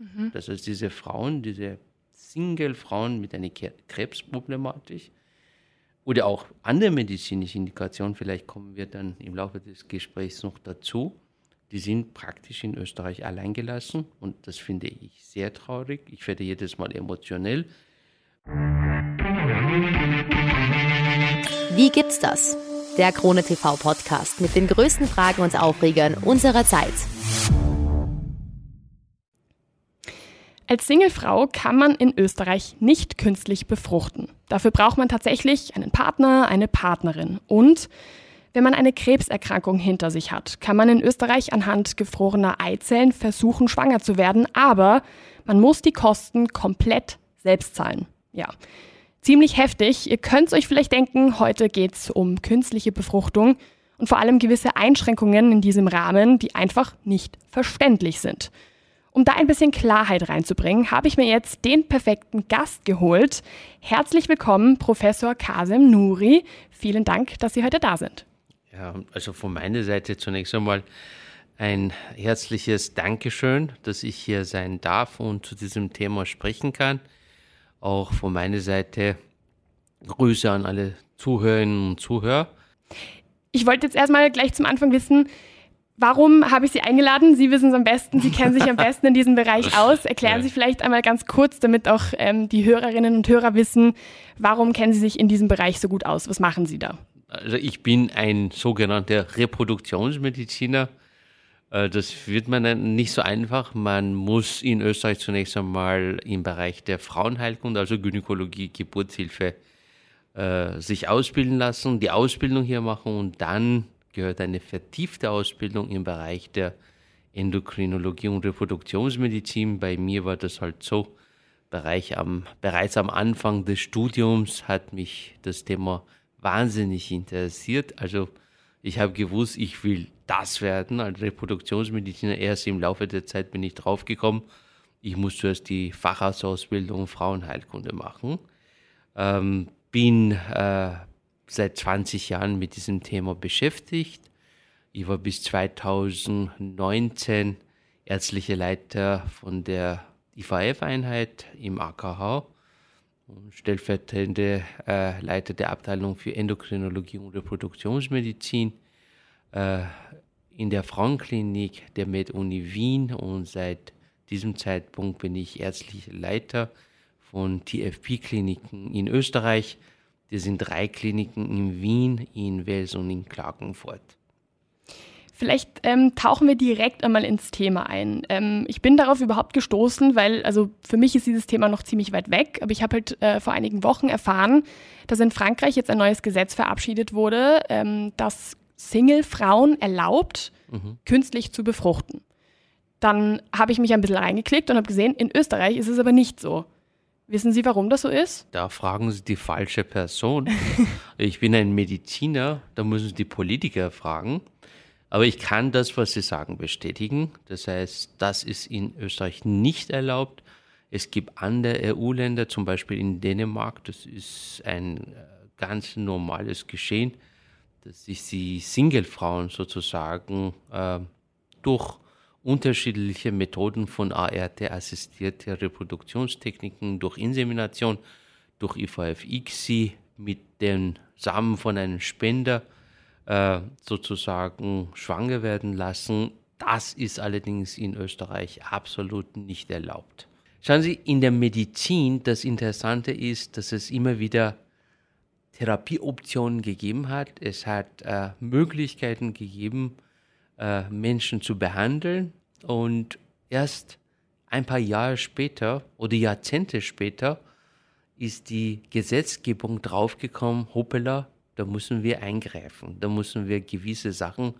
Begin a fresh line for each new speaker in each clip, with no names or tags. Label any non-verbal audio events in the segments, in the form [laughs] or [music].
Mhm. Das heißt, diese Frauen, diese Single-Frauen mit einer Krebsproblematik oder auch andere medizinische Indikationen, vielleicht kommen wir dann im Laufe des Gesprächs noch dazu, die sind praktisch in Österreich alleingelassen und das finde ich sehr traurig. Ich werde jedes Mal emotionell.
Wie gibt's das? Der Krone TV Podcast mit den größten Fragen und Aufregern unserer Zeit.
Als Singlefrau kann man in Österreich nicht künstlich befruchten. Dafür braucht man tatsächlich einen Partner, eine Partnerin. Und wenn man eine Krebserkrankung hinter sich hat, kann man in Österreich anhand gefrorener Eizellen versuchen, schwanger zu werden, aber man muss die Kosten komplett selbst zahlen. Ja, ziemlich heftig. Ihr könnt euch vielleicht denken, heute geht es um künstliche Befruchtung und vor allem gewisse Einschränkungen in diesem Rahmen, die einfach nicht verständlich sind. Um da ein bisschen Klarheit reinzubringen, habe ich mir jetzt den perfekten Gast geholt. Herzlich willkommen, Professor Kasem Nuri. Vielen Dank, dass Sie heute da sind.
Ja, also von meiner Seite zunächst einmal ein herzliches Dankeschön, dass ich hier sein darf und zu diesem Thema sprechen kann. Auch von meiner Seite Grüße an alle Zuhörerinnen und Zuhörer.
Ich wollte jetzt erstmal gleich zum Anfang wissen, Warum habe ich Sie eingeladen? Sie wissen es am besten, Sie kennen sich am [laughs] besten in diesem Bereich aus. Erklären. Sie vielleicht einmal ganz kurz, damit auch ähm, die Hörerinnen und Hörer wissen, warum kennen Sie sich in diesem Bereich so gut aus? Was machen Sie da?
Also ich bin ein sogenannter Reproduktionsmediziner. Äh, das wird man nicht so einfach. Man muss in Österreich zunächst einmal im Bereich der Frauenheilkunde, also Gynäkologie, Geburtshilfe, äh, sich ausbilden lassen, die Ausbildung hier machen und dann gehört eine vertiefte Ausbildung im Bereich der Endokrinologie und Reproduktionsmedizin. Bei mir war das halt so, Bereich am, bereits am Anfang des Studiums hat mich das Thema wahnsinnig interessiert. Also ich habe gewusst, ich will das werden als Reproduktionsmediziner. Erst im Laufe der Zeit bin ich draufgekommen, ich muss zuerst die Facharztausbildung Frauenheilkunde machen. Ähm, bin äh, seit 20 Jahren mit diesem Thema beschäftigt. Ich war bis 2019 ärztlicher Leiter von der IVF-Einheit im AKH und stellvertretende äh, Leiter der Abteilung für Endokrinologie und Reproduktionsmedizin äh, in der Frauenklinik der MedUni Wien und seit diesem Zeitpunkt bin ich ärztlicher Leiter von TFP-Kliniken in Österreich das sind drei Kliniken in Wien, in Wels und in Klagenfurt.
Vielleicht ähm, tauchen wir direkt einmal ins Thema ein. Ähm, ich bin darauf überhaupt gestoßen, weil, also für mich ist dieses Thema noch ziemlich weit weg, aber ich habe halt äh, vor einigen Wochen erfahren, dass in Frankreich jetzt ein neues Gesetz verabschiedet wurde, ähm, das Single-Frauen erlaubt, mhm. künstlich zu befruchten. Dann habe ich mich ein bisschen reingeklickt und habe gesehen, in Österreich ist es aber nicht so. Wissen Sie, warum das so ist?
Da fragen Sie die falsche Person. [laughs] ich bin ein Mediziner, da müssen Sie die Politiker fragen. Aber ich kann das, was Sie sagen, bestätigen. Das heißt, das ist in Österreich nicht erlaubt. Es gibt andere EU-Länder, zum Beispiel in Dänemark, das ist ein äh, ganz normales Geschehen, dass sich die Single-Frauen sozusagen äh, durch unterschiedliche Methoden von ART assistierte Reproduktionstechniken durch Insemination, durch IVF-ICSI mit den Samen von einem Spender äh, sozusagen schwanger werden lassen. Das ist allerdings in Österreich absolut nicht erlaubt. Schauen Sie, in der Medizin, das Interessante ist, dass es immer wieder Therapieoptionen gegeben hat. Es hat äh, Möglichkeiten gegeben, äh, Menschen zu behandeln. Und erst ein paar Jahre später oder Jahrzehnte später ist die Gesetzgebung draufgekommen, hoppala, da müssen wir eingreifen, da müssen wir gewisse Sachen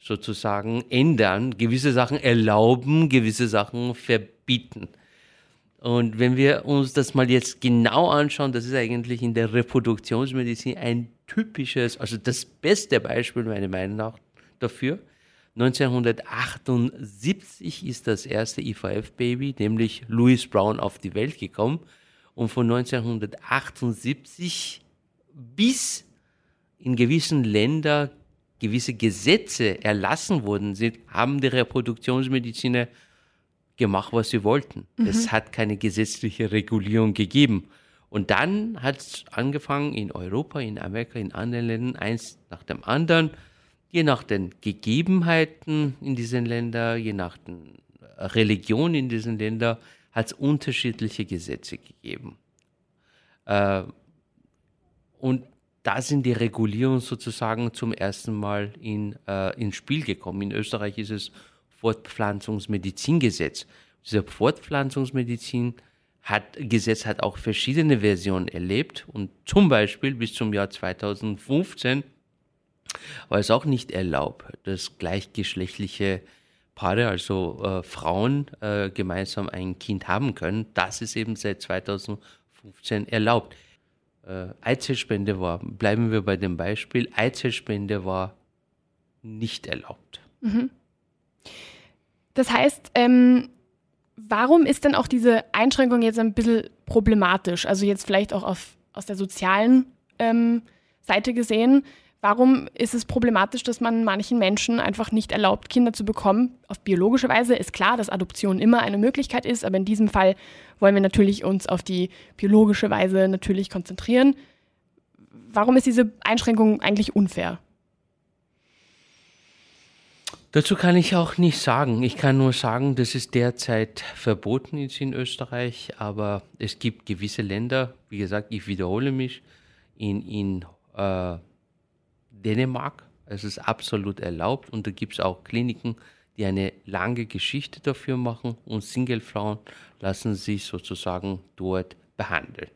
sozusagen ändern, gewisse Sachen erlauben, gewisse Sachen verbieten. Und wenn wir uns das mal jetzt genau anschauen, das ist eigentlich in der Reproduktionsmedizin ein typisches, also das beste Beispiel meiner Meinung nach dafür. 1978 ist das erste IVF-Baby, nämlich Louis Brown, auf die Welt gekommen. Und von 1978 bis in gewissen Ländern gewisse Gesetze erlassen worden sind, haben die Reproduktionsmediziner gemacht, was sie wollten. Mhm. Es hat keine gesetzliche Regulierung gegeben. Und dann hat es angefangen in Europa, in Amerika, in anderen Ländern, eins nach dem anderen, je nach den Gegebenheiten in diesen Ländern, je nach den Religion in diesen Ländern, hat es unterschiedliche Gesetze gegeben. Äh, und da sind die Regulierungen sozusagen zum ersten Mal in, äh, ins Spiel gekommen. In Österreich ist es Fortpflanzungsmedizingesetz. Dieser Fortpflanzungsmedizin hat, hat auch verschiedene Versionen erlebt und zum Beispiel bis zum Jahr 2015 war es auch nicht erlaubt, dass gleichgeschlechtliche Paare, also äh, Frauen, äh, gemeinsam ein Kind haben können. Das ist eben seit 2015 erlaubt. Äh, Eizellspende war, bleiben wir bei dem Beispiel, Eizellspende war nicht erlaubt. Mhm.
Das heißt, ähm, warum ist denn auch diese Einschränkung jetzt ein bisschen problematisch? Also jetzt vielleicht auch auf, aus der sozialen ähm, Seite gesehen. Warum ist es problematisch, dass man manchen Menschen einfach nicht erlaubt, Kinder zu bekommen? Auf biologische Weise ist klar, dass Adoption immer eine Möglichkeit ist, aber in diesem Fall wollen wir natürlich uns auf die biologische Weise natürlich konzentrieren. Warum ist diese Einschränkung eigentlich unfair?
Dazu kann ich auch nicht sagen. Ich kann nur sagen, das ist derzeit verboten ist in Österreich, aber es gibt gewisse Länder, wie gesagt, ich wiederhole mich, in, in äh, Dänemark, es ist absolut erlaubt und da gibt es auch Kliniken, die eine lange Geschichte dafür machen und Singlefrauen lassen sich sozusagen dort behandeln.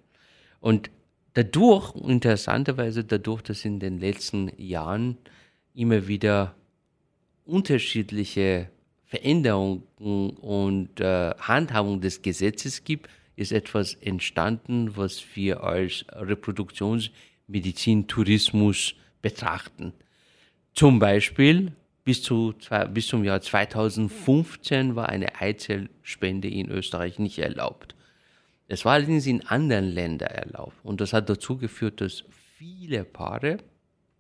Und dadurch, interessanterweise dadurch, dass in den letzten Jahren immer wieder unterschiedliche Veränderungen und äh, Handhabung des Gesetzes gibt, ist etwas entstanden, was wir als Reproduktionsmedizin, Tourismus betrachten. Zum Beispiel bis, zu, bis zum Jahr 2015 war eine Eizellspende in Österreich nicht erlaubt. Es war allerdings in anderen Ländern erlaubt. Und das hat dazu geführt, dass viele Paare,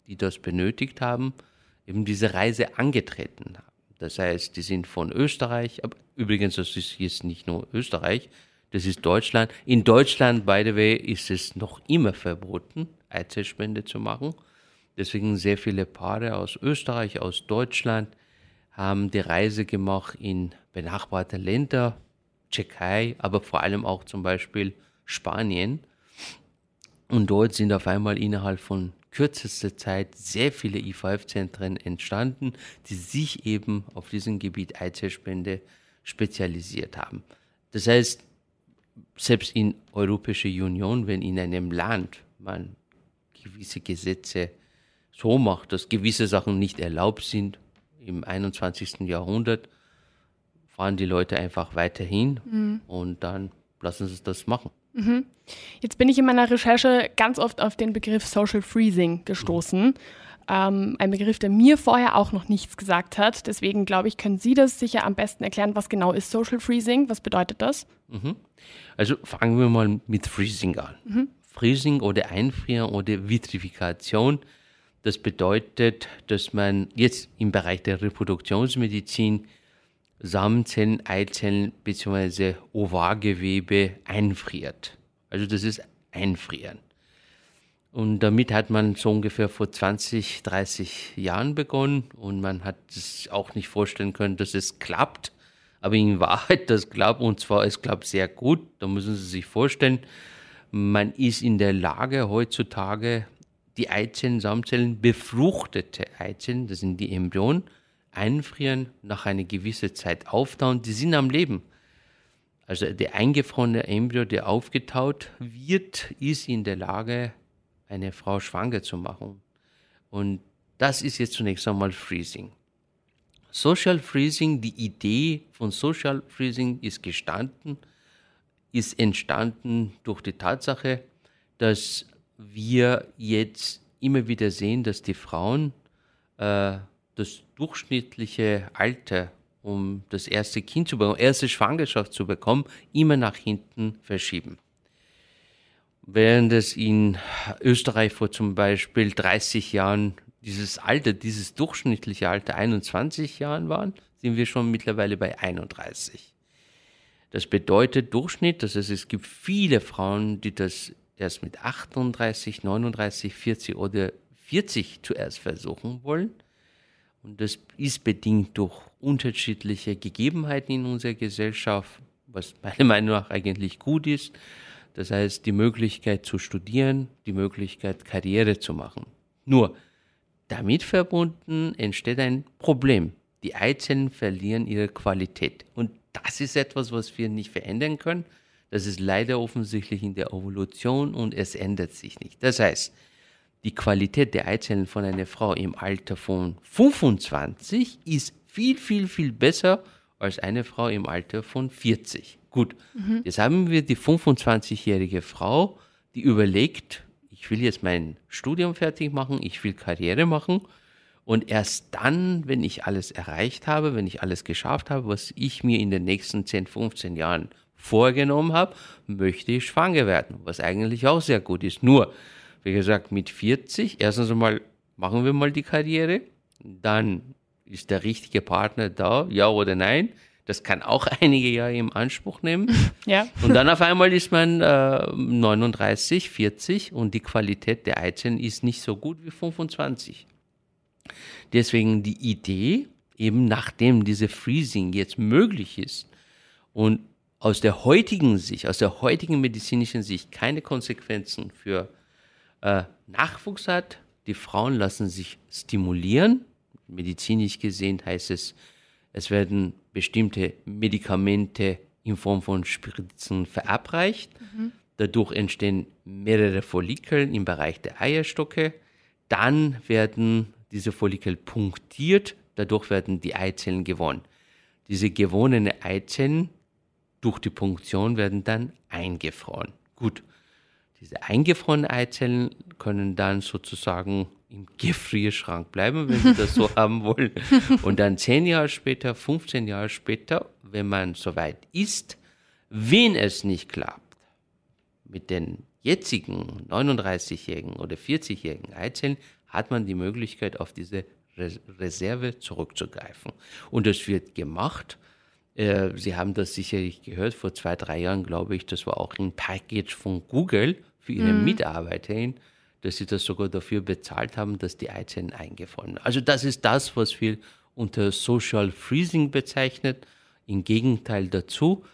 die das benötigt haben, eben diese Reise angetreten haben. Das heißt, die sind von Österreich, übrigens, das ist jetzt nicht nur Österreich, das ist Deutschland. In Deutschland, by the way, ist es noch immer verboten, Eizellspende zu machen. Deswegen sehr viele Paare aus Österreich, aus Deutschland haben die Reise gemacht in benachbarte Länder, Tschechei, aber vor allem auch zum Beispiel Spanien. Und dort sind auf einmal innerhalb von kürzester Zeit sehr viele IVF-Zentren entstanden, die sich eben auf diesem Gebiet Eizellspende spezialisiert haben. Das heißt, selbst in Europäischer Union, wenn in einem Land man gewisse Gesetze so macht, dass gewisse Sachen nicht erlaubt sind im 21. Jahrhundert, fahren die Leute einfach weiterhin mhm. und dann lassen sie das machen.
Mhm. Jetzt bin ich in meiner Recherche ganz oft auf den Begriff Social Freezing gestoßen. Mhm. Ähm, ein Begriff, der mir vorher auch noch nichts gesagt hat. Deswegen glaube ich, können Sie das sicher am besten erklären, was genau ist Social Freezing? Was bedeutet das?
Mhm. Also fangen wir mal mit Freezing an. Mhm. Freezing oder Einfrieren oder Vitrifikation, das bedeutet, dass man jetzt im Bereich der Reproduktionsmedizin Samenzellen, Eizellen bzw. Ovargewebe einfriert. Also das ist Einfrieren. Und damit hat man so ungefähr vor 20, 30 Jahren begonnen und man hat es auch nicht vorstellen können, dass es klappt. Aber in Wahrheit, das klappt und zwar, es klappt sehr gut. Da müssen Sie sich vorstellen, man ist in der Lage heutzutage die Eizellen, Samenzellen, befruchtete Eizellen, das sind die Embryonen, einfrieren, nach einer gewissen Zeit auftauen, die sind am Leben. Also der eingefrorene Embryo, der aufgetaut wird, ist in der Lage, eine Frau schwanger zu machen. Und das ist jetzt zunächst einmal Freezing. Social Freezing, die Idee von Social Freezing ist gestanden, ist entstanden durch die Tatsache, dass wir jetzt immer wieder sehen, dass die Frauen äh, das durchschnittliche Alter, um das erste Kind zu bekommen, erste Schwangerschaft zu bekommen, immer nach hinten verschieben. Während es in Österreich vor zum Beispiel 30 Jahren dieses Alter, dieses durchschnittliche Alter 21 Jahren waren, sind wir schon mittlerweile bei 31. Das bedeutet Durchschnitt, das heißt, es gibt viele Frauen, die das erst mit 38, 39, 40 oder 40 zuerst versuchen wollen. Und das ist bedingt durch unterschiedliche Gegebenheiten in unserer Gesellschaft, was meiner [laughs] Meinung nach eigentlich gut ist. Das heißt, die Möglichkeit zu studieren, die Möglichkeit Karriere zu machen. Nur damit verbunden entsteht ein Problem. Die Eizellen verlieren ihre Qualität. Und das ist etwas, was wir nicht verändern können. Das ist leider offensichtlich in der Evolution und es ändert sich nicht. Das heißt, die Qualität der Eizellen von einer Frau im Alter von 25 ist viel, viel, viel besser als eine Frau im Alter von 40. Gut, mhm. jetzt haben wir die 25-jährige Frau, die überlegt, ich will jetzt mein Studium fertig machen, ich will Karriere machen. Und erst dann, wenn ich alles erreicht habe, wenn ich alles geschafft habe, was ich mir in den nächsten 10, 15 Jahren vorgenommen habe, möchte ich schwanger werden, was eigentlich auch sehr gut ist. Nur, wie gesagt, mit 40, erstens einmal machen wir mal die Karriere, dann ist der richtige Partner da, ja oder nein. Das kann auch [laughs] einige Jahre im Anspruch nehmen. [laughs] Ja. Und dann auf einmal ist man äh, 39, 40 und die Qualität der Eizellen ist nicht so gut wie 25. Deswegen die Idee, eben nachdem diese Freezing jetzt möglich ist und aus der heutigen Sicht, aus der heutigen medizinischen Sicht keine Konsequenzen für äh, Nachwuchs hat. Die Frauen lassen sich stimulieren. Medizinisch gesehen heißt es, es werden bestimmte Medikamente in Form von Spritzen verabreicht. Mhm. Dadurch entstehen mehrere Follikel im Bereich der Eierstocke. Dann werden diese Follikel punktiert. Dadurch werden die Eizellen gewonnen. Diese gewonnenen Eizellen durch die Punktion werden dann eingefroren. Gut, diese eingefrorenen Eizellen können dann sozusagen im Gefrierschrank bleiben, wenn Sie das so [laughs] haben wollen. Und dann zehn Jahre später, 15 Jahre später, wenn man soweit ist, wenn es nicht klappt, mit den jetzigen 39-jährigen oder 40-jährigen Eizellen, hat man die Möglichkeit, auf diese Reserve zurückzugreifen. Und das wird gemacht äh, Sie haben das sicherlich gehört, vor zwei, drei Jahren, glaube ich, das war auch ein Package von Google für ihre mhm. Mitarbeiterin, dass sie das sogar dafür bezahlt haben, dass die Eizellen eingefroren werden. Also das ist das, was wir unter Social Freezing bezeichnet. Im Gegenteil dazu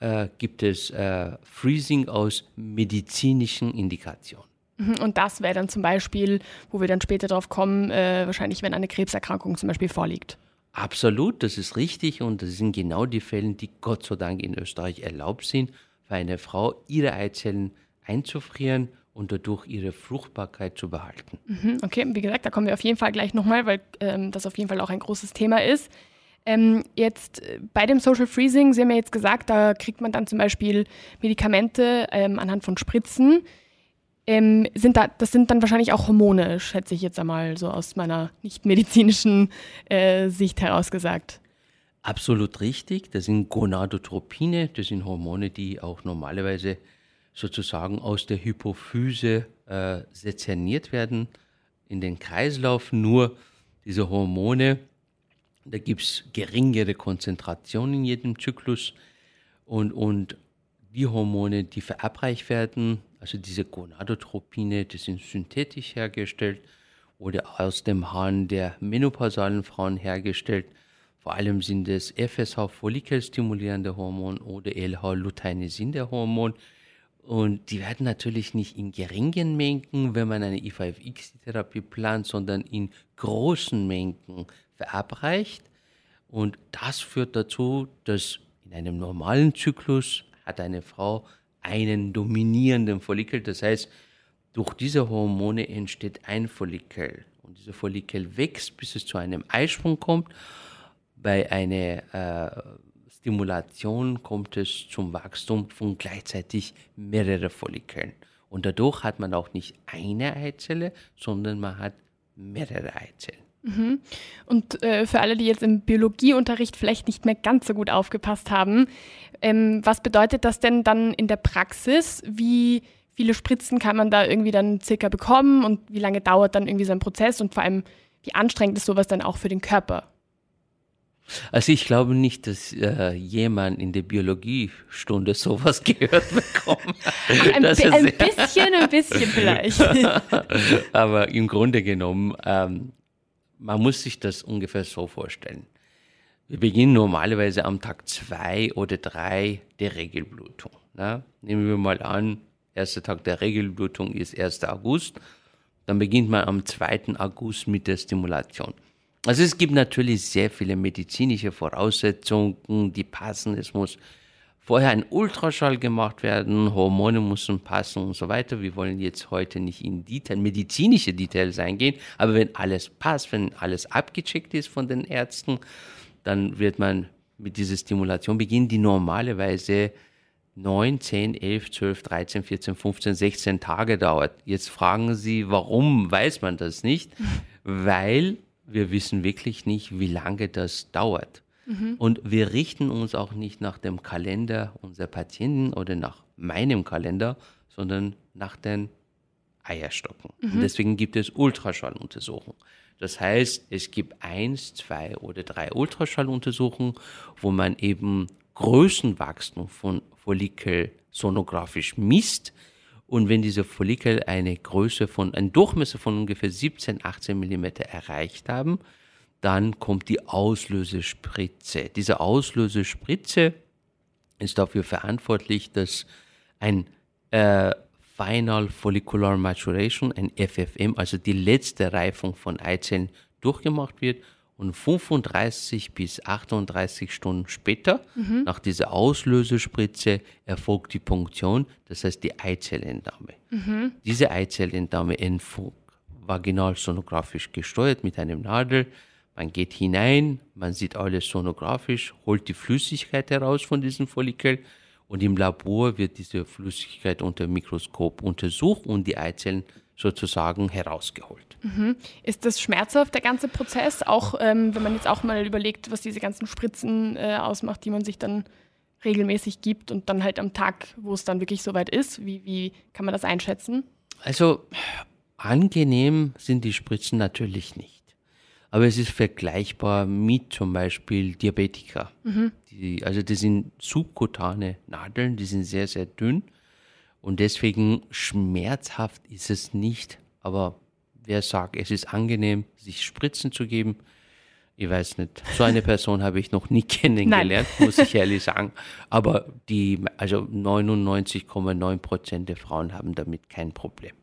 äh, gibt es äh, Freezing aus medizinischen Indikationen.
Mhm, und das wäre dann zum Beispiel, wo wir dann später drauf kommen, äh, wahrscheinlich, wenn eine Krebserkrankung zum Beispiel vorliegt.
Absolut, das ist richtig und das sind genau die Fälle, die Gott sei Dank in Österreich erlaubt sind, für eine Frau ihre Eizellen einzufrieren und dadurch ihre Fruchtbarkeit zu behalten.
Mhm, okay, wie gesagt, da kommen wir auf jeden Fall gleich nochmal, weil ähm, das auf jeden Fall auch ein großes Thema ist. Ähm, jetzt äh, bei dem Social Freezing, Sie haben ja jetzt gesagt, da kriegt man dann zum Beispiel Medikamente ähm, anhand von Spritzen ähm, sind da, das sind dann wahrscheinlich auch Hormone, schätze ich jetzt einmal so aus meiner nicht medizinischen äh, Sicht heraus gesagt.
Absolut richtig. Das sind Gonadotropine, das sind Hormone, die auch normalerweise sozusagen aus der Hypophyse äh, sezerniert werden in den Kreislauf. Nur diese Hormone, da gibt es geringere Konzentrationen in jedem Zyklus und, und die Hormone, die verabreicht werden, also diese Gonadotropine, die sind synthetisch hergestellt oder aus dem Hahn der menopausalen Frauen hergestellt. Vor allem sind es FSH follikelstimulierende Hormon oder LH-Luteinesin der. Und die werden natürlich nicht in geringen Mengen, wenn man eine I5X-Therapie plant, sondern in großen Mengen verabreicht. Und das führt dazu, dass in einem normalen Zyklus hat eine Frau einen dominierenden Follikel. Das heißt, durch diese Hormone entsteht ein Follikel. Und dieser Follikel wächst, bis es zu einem Eisprung kommt. Bei einer äh, Stimulation kommt es zum Wachstum von gleichzeitig mehreren Follikeln. Und dadurch hat man auch nicht eine Eizelle, sondern man hat mehrere Eizellen.
Mhm. Und äh, für alle, die jetzt im Biologieunterricht vielleicht nicht mehr ganz so gut aufgepasst haben, ähm, was bedeutet das denn dann in der Praxis? Wie viele Spritzen kann man da irgendwie dann circa bekommen und wie lange dauert dann irgendwie so ein Prozess und vor allem, wie anstrengend ist sowas dann auch für den Körper?
Also ich glaube nicht, dass äh, jemand in der Biologiestunde sowas [laughs] gehört bekommt.
ein, ein bisschen, ein bisschen vielleicht. [laughs]
Aber im Grunde genommen, ähm, man muss sich das ungefähr so vorstellen. Wir beginnen normalerweise am Tag zwei oder drei der Regelblutung. Ne? Nehmen wir mal an, erster Tag der Regelblutung ist 1. August. Dann beginnt man am 2. August mit der Stimulation. Also es gibt natürlich sehr viele medizinische Voraussetzungen, die passen. Es muss vorher ein Ultraschall gemacht werden, Hormone müssen passen und so weiter. Wir wollen jetzt heute nicht in Detail, medizinische Details eingehen, aber wenn alles passt, wenn alles abgecheckt ist von den Ärzten, dann wird man mit dieser Stimulation beginnen, die normalerweise 9, 10, 11, 12, 13, 14, 15, 16 Tage dauert. Jetzt fragen Sie, warum weiß man das nicht? [laughs] Weil wir wissen wirklich nicht, wie lange das dauert. Mhm. Und wir richten uns auch nicht nach dem Kalender unserer Patienten oder nach meinem Kalender, sondern nach den Eierstocken. Mhm. Und deswegen gibt es Ultraschalluntersuchungen. Das heißt, es gibt eins, zwei oder drei Ultraschalluntersuchungen, wo man eben Größenwachstum von Follikel sonografisch misst. Und wenn diese Follikel eine Größe von, einen Durchmesser von ungefähr 17, 18 Millimeter erreicht haben, dann kommt die Auslösespritze. Diese Auslösespritze ist dafür verantwortlich, dass ein äh, Final Follicular Maturation, ein FFM, also die letzte Reifung von Eizellen durchgemacht wird und 35 bis 38 Stunden später, mhm. nach dieser Auslösespritze, erfolgt die Punktion, das heißt die Eizellentnahme. Mhm. Diese Eizellentnahme erfolgt vaginal sonografisch gesteuert mit einem Nadel. Man geht hinein, man sieht alles sonografisch, holt die Flüssigkeit heraus von diesem Follikel und im Labor wird diese Flüssigkeit unter Mikroskop untersucht und die Eizellen sozusagen herausgeholt.
Mhm. Ist das schmerzhaft, der ganze Prozess? Auch ähm, wenn man jetzt auch mal überlegt, was diese ganzen Spritzen äh, ausmacht, die man sich dann regelmäßig gibt und dann halt am Tag, wo es dann wirklich soweit ist, wie, wie kann man das einschätzen?
Also angenehm sind die Spritzen natürlich nicht. Aber es ist vergleichbar mit zum Beispiel Diabetika. Mhm. Die, also das sind subkutane Nadeln, die sind sehr, sehr dünn. Und deswegen schmerzhaft ist es nicht. Aber wer sagt, es ist angenehm, sich Spritzen zu geben, ich weiß nicht. So eine Person [laughs] habe ich noch nie kennengelernt, Nein. muss ich ehrlich sagen. Aber die, also 99,9 Prozent der Frauen haben damit kein Problem.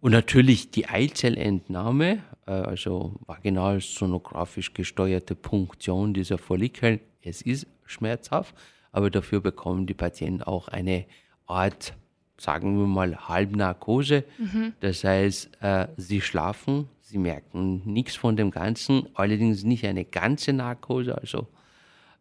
Und natürlich die Eizellentnahme, äh, also vaginal sonografisch gesteuerte Punktion dieser Follikel. Es ist schmerzhaft, aber dafür bekommen die Patienten auch eine Art, sagen wir mal, Halbnarkose. Mhm. Das heißt, äh, sie schlafen, sie merken nichts von dem Ganzen, allerdings nicht eine ganze Narkose, also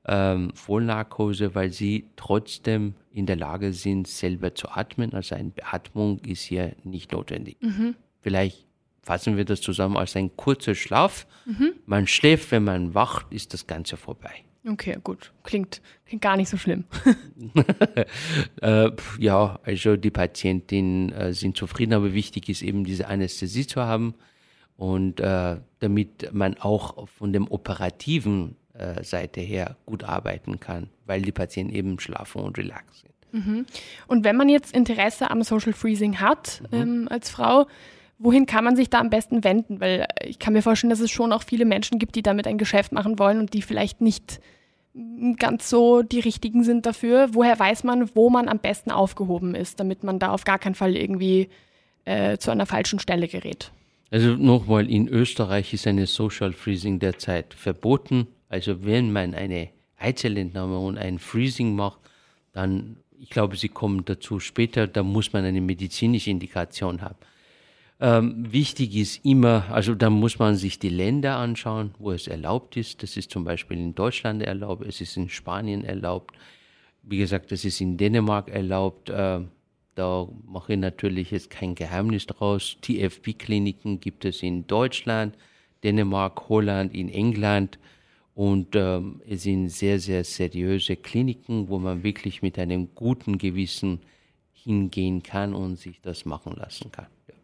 ähm, Vollnarkose, weil sie trotzdem in der Lage sind, selber zu atmen. Also eine Beatmung ist hier nicht notwendig. Mhm. Vielleicht fassen wir das zusammen als ein kurzer Schlaf. Mhm. Man schläft, wenn man wacht, ist das Ganze vorbei.
Okay, gut. Klingt, klingt gar nicht so schlimm. [laughs] [laughs]
äh, ja, also die Patientinnen äh, sind zufrieden, aber wichtig ist eben diese Anästhesie zu haben und äh, damit man auch von dem operativen Seite her gut arbeiten kann, weil die Patienten eben schlafen und relax sind.
Mhm. Und wenn man jetzt Interesse am Social Freezing hat mhm. ähm, als Frau, wohin kann man sich da am besten wenden? Weil ich kann mir vorstellen, dass es schon auch viele Menschen gibt, die damit ein Geschäft machen wollen und die vielleicht nicht ganz so die richtigen sind dafür. Woher weiß man, wo man am besten aufgehoben ist, damit man da auf gar keinen Fall irgendwie äh, zu einer falschen Stelle gerät?
Also nochmal, in Österreich ist eine Social Freezing derzeit verboten. Also wenn man eine Eizellentnahme und ein Freezing macht, dann, ich glaube, Sie kommen dazu später, da muss man eine medizinische Indikation haben. Ähm, wichtig ist immer, also da muss man sich die Länder anschauen, wo es erlaubt ist. Das ist zum Beispiel in Deutschland erlaubt, es ist in Spanien erlaubt. Wie gesagt, das ist in Dänemark erlaubt. Äh, da mache ich natürlich jetzt kein Geheimnis draus. TFP-Kliniken gibt es in Deutschland, Dänemark, Holland, in England. Und ähm, es sind sehr, sehr seriöse Kliniken, wo man wirklich mit einem guten Gewissen hingehen kann und sich das machen lassen kann. Ja.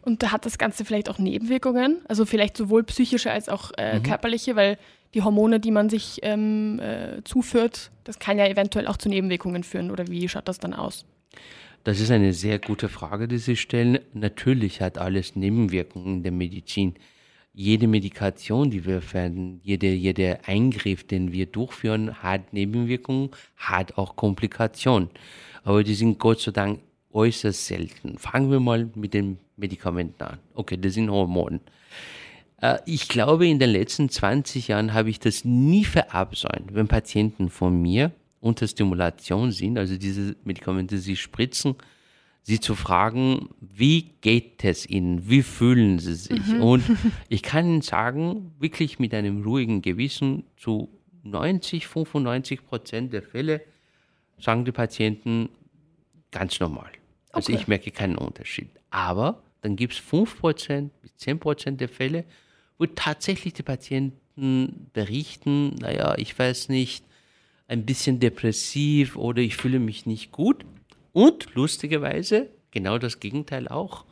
Und da hat das Ganze vielleicht auch Nebenwirkungen, also vielleicht sowohl psychische als auch äh, mhm. körperliche, weil die Hormone, die man sich ähm, äh, zuführt, das kann ja eventuell auch zu Nebenwirkungen führen. Oder wie schaut das dann aus?
Das ist eine sehr gute Frage, die Sie stellen. Natürlich hat alles Nebenwirkungen in der Medizin. Jede Medikation, die wir verwenden, jeder jede Eingriff, den wir durchführen, hat Nebenwirkungen, hat auch Komplikationen. Aber die sind Gott sei Dank äußerst selten. Fangen wir mal mit den Medikamenten an. Okay, das sind Hormone. Äh, ich glaube, in den letzten 20 Jahren habe ich das nie verabsäumt, wenn Patienten von mir unter Stimulation sind, also diese Medikamente sie spritzen, sie zu fragen, wie geht es ihnen, wie fühlen sie sich? Mhm. Und [laughs] ich kann Ihnen sagen, wirklich mit einem ruhigen Gewissen, zu 90, 95 Prozent der Fälle sagen die Patienten ganz normal. Also okay. ich merke keinen Unterschied. Aber dann gibt es 5% bis 10% der Fälle, wo tatsächlich die Patienten berichten, naja, ich weiß nicht, ein bisschen depressiv oder ich fühle mich nicht gut. Und lustigerweise genau das Gegenteil auch.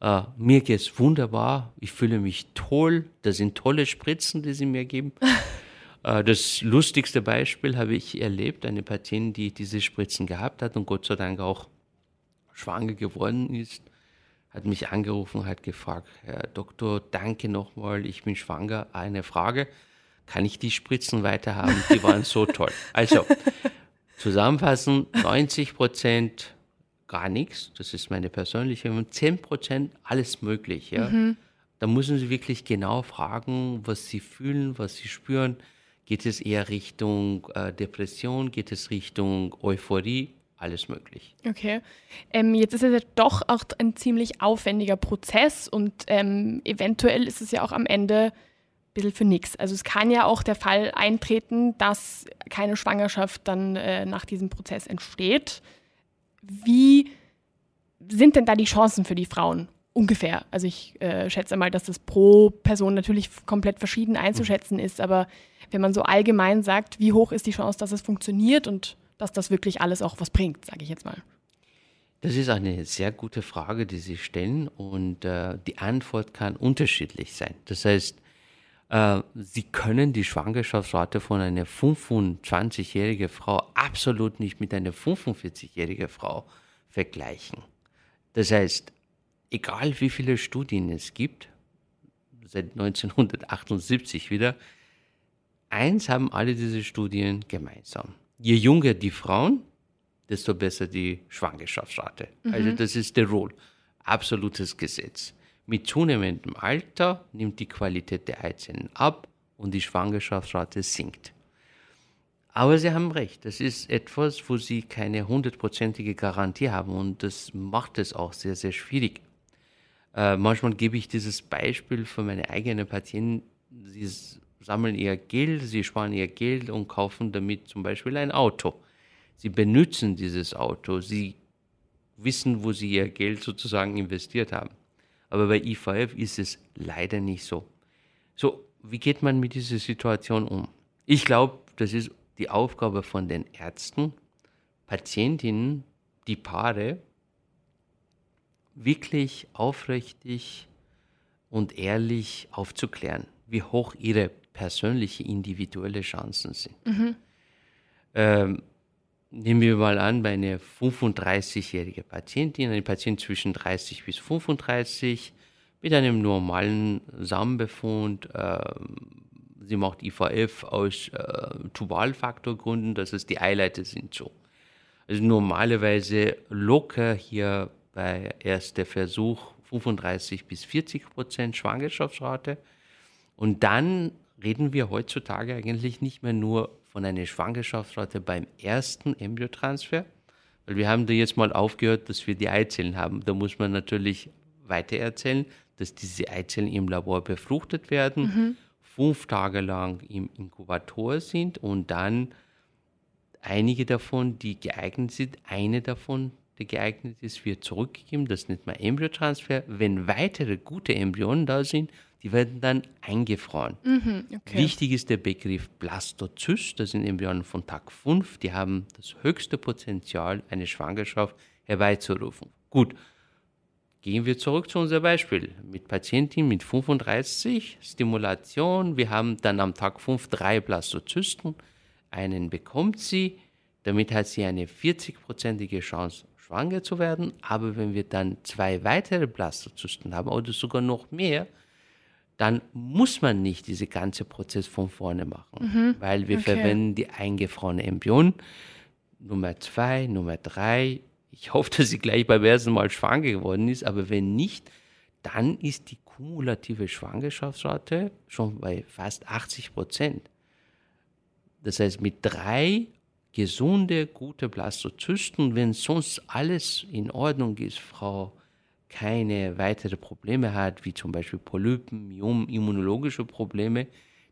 Äh, mir geht es wunderbar, ich fühle mich toll, das sind tolle Spritzen, die sie mir geben. [laughs] äh, das lustigste Beispiel habe ich erlebt, eine Patientin, die diese Spritzen gehabt hat und Gott sei Dank auch schwanger geworden ist, hat mich angerufen, hat gefragt, Herr Doktor, danke nochmal, ich bin schwanger. Eine Frage, kann ich die Spritzen weiterhaben? Die waren so toll. [laughs] Also, zusammenfassen, 90 Prozent gar nichts, das ist meine persönliche, und 10 Prozent alles möglich. Ja? Mhm. Da müssen Sie wirklich genau fragen, was Sie fühlen, was Sie spüren. Geht es eher Richtung äh, Depression? Geht es Richtung Euphorie? alles möglich.
Okay. Ähm, jetzt ist es ja doch auch ein ziemlich aufwendiger Prozess und ähm, eventuell ist es ja auch am Ende bisschen für nichts. Also es kann ja auch der Fall eintreten, dass keine Schwangerschaft dann äh, nach diesem Prozess entsteht. Wie sind denn da die Chancen für die Frauen? Ungefähr. Also ich äh, schätze mal, dass das pro Person natürlich komplett verschieden einzuschätzen ist, aber wenn man so allgemein sagt, wie hoch ist die Chance, dass es funktioniert und dass das wirklich alles auch was bringt, sage ich jetzt mal?
Das ist eine sehr gute Frage, die Sie stellen und äh, die Antwort kann unterschiedlich sein. Das heißt, äh, Sie können die Schwangerschaftsrate von einer 25-jährigen Frau absolut nicht mit einer 45-jährigen Frau vergleichen. Das heißt, egal wie viele Studien es gibt, seit 1978 wieder, eins haben alle diese Studien gemeinsam je jünger die Frauen, desto besser die Schwangerschaftsrate. Mhm. Also das ist der Rule. Absolutes Gesetz. Mit zunehmendem Alter nimmt die Qualität der Eizellen ab und die Schwangerschaftsrate sinkt. Aber Sie haben recht, das ist etwas, wo Sie keine hundertprozentige Garantie haben und das macht es auch sehr, sehr schwierig. Äh, manchmal gebe ich dieses Beispiel für meine eigenen Patienten. Sie sammeln ihr Geld, sie sparen ihr Geld und kaufen damit zum Beispiel ein Auto. Sie benutzen dieses Auto, sie wissen, wo sie ihr Geld sozusagen investiert haben. Aber bei IVF ist es leider nicht so. So, wie geht man mit dieser Situation um? Ich glaube, das ist die Aufgabe von den Ärzten, Patientinnen, die Paare wirklich aufrichtig und ehrlich aufzuklären, wie hoch ihre persönliche, individuelle Chancen sind. Mhm. Ähm, nehmen wir mal an, bei einer 35-jährigen Patientin, eine Patient zwischen 30 bis 35 mit einem normalen Samenbefund, äh, sie macht IVF aus äh, Tubalfaktorgründen, das heißt die Eileiter sind so. Also normalerweise locker hier bei erster Versuch 35 bis 40 Prozent Schwangerschaftsrate. Und dann reden wir heutzutage eigentlich nicht mehr nur von einer Schwangerschaftsrate beim ersten Embryotransfer, weil wir haben da jetzt mal aufgehört, dass wir die Eizellen haben. Da muss man natürlich weiter erzählen, dass diese Eizellen im Labor befruchtet werden, mhm. fünf Tage lang im Inkubator sind und dann einige davon, die geeignet sind, eine davon, die geeignet ist, wird zurückgegeben. Das nennt man Embryotransfer. Wenn weitere gute Embryonen da sind, die werden dann eingefroren. Mhm, okay. Wichtig ist der Begriff Blastozyst, das sind Embryonen von Tag 5, die haben das höchste Potenzial, eine Schwangerschaft herbeizurufen. Gut, Gehen wir zurück zu unserem Beispiel. Mit Patientin mit 35, Stimulation, wir haben dann am Tag 5 drei Blastozysten, einen bekommt sie, damit hat sie eine 40-prozentige Chance, schwanger zu werden. Aber wenn wir dann zwei weitere Blastozysten haben oder sogar noch mehr, dann muss man nicht diesen ganzen Prozess von vorne machen, mhm. weil wir okay. verwenden die eingefrorene Embryonen. Nummer zwei, Nummer drei. Ich hoffe, dass sie gleich beim ersten Mal schwanger geworden ist, aber wenn nicht, dann ist die kumulative Schwangerschaftsrate schon bei fast 80 Prozent. Das heißt, mit drei gesunde, gute Blastozysten, wenn sonst alles in Ordnung ist, Frau keine weiteren Probleme hat, wie zum Beispiel Polypen, immunologische Probleme,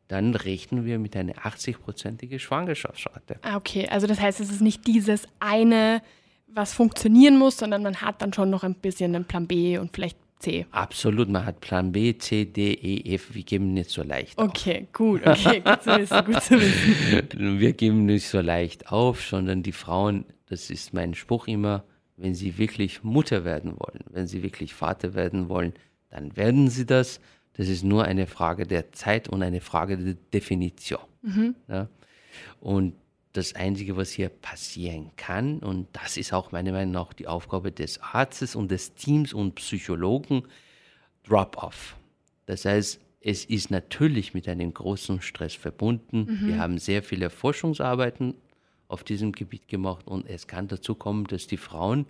dann rechnen wir mit einer 80-prozentige Schwangerschaftsrate.
Ah, okay, also das heißt, es ist nicht dieses eine, was funktionieren muss, sondern man hat dann schon noch ein bisschen einen Plan B und vielleicht C.
Absolut, man hat Plan B, C, D, E, F. Wir geben nicht so leicht
auf. Okay, gut, okay, gut zu wissen, gut zu
wissen. [laughs] Wir geben nicht so leicht auf, sondern die Frauen, das ist mein Spruch immer, wenn sie wirklich Mutter werden wollen, wenn sie wirklich Vater werden wollen, dann werden sie das. Das ist nur eine Frage der Zeit und eine Frage der Definition. Mhm. Ja? Und das Einzige, was hier passieren kann, und das ist auch meiner Meinung nach die Aufgabe des Arztes und des Teams und Psychologen, Drop-off. Das heißt, es ist natürlich mit einem großen Stress verbunden. Mhm. Wir haben sehr viele Forschungsarbeiten auf diesem Gebiet gemacht und es kann dazu kommen, dass die Frauen,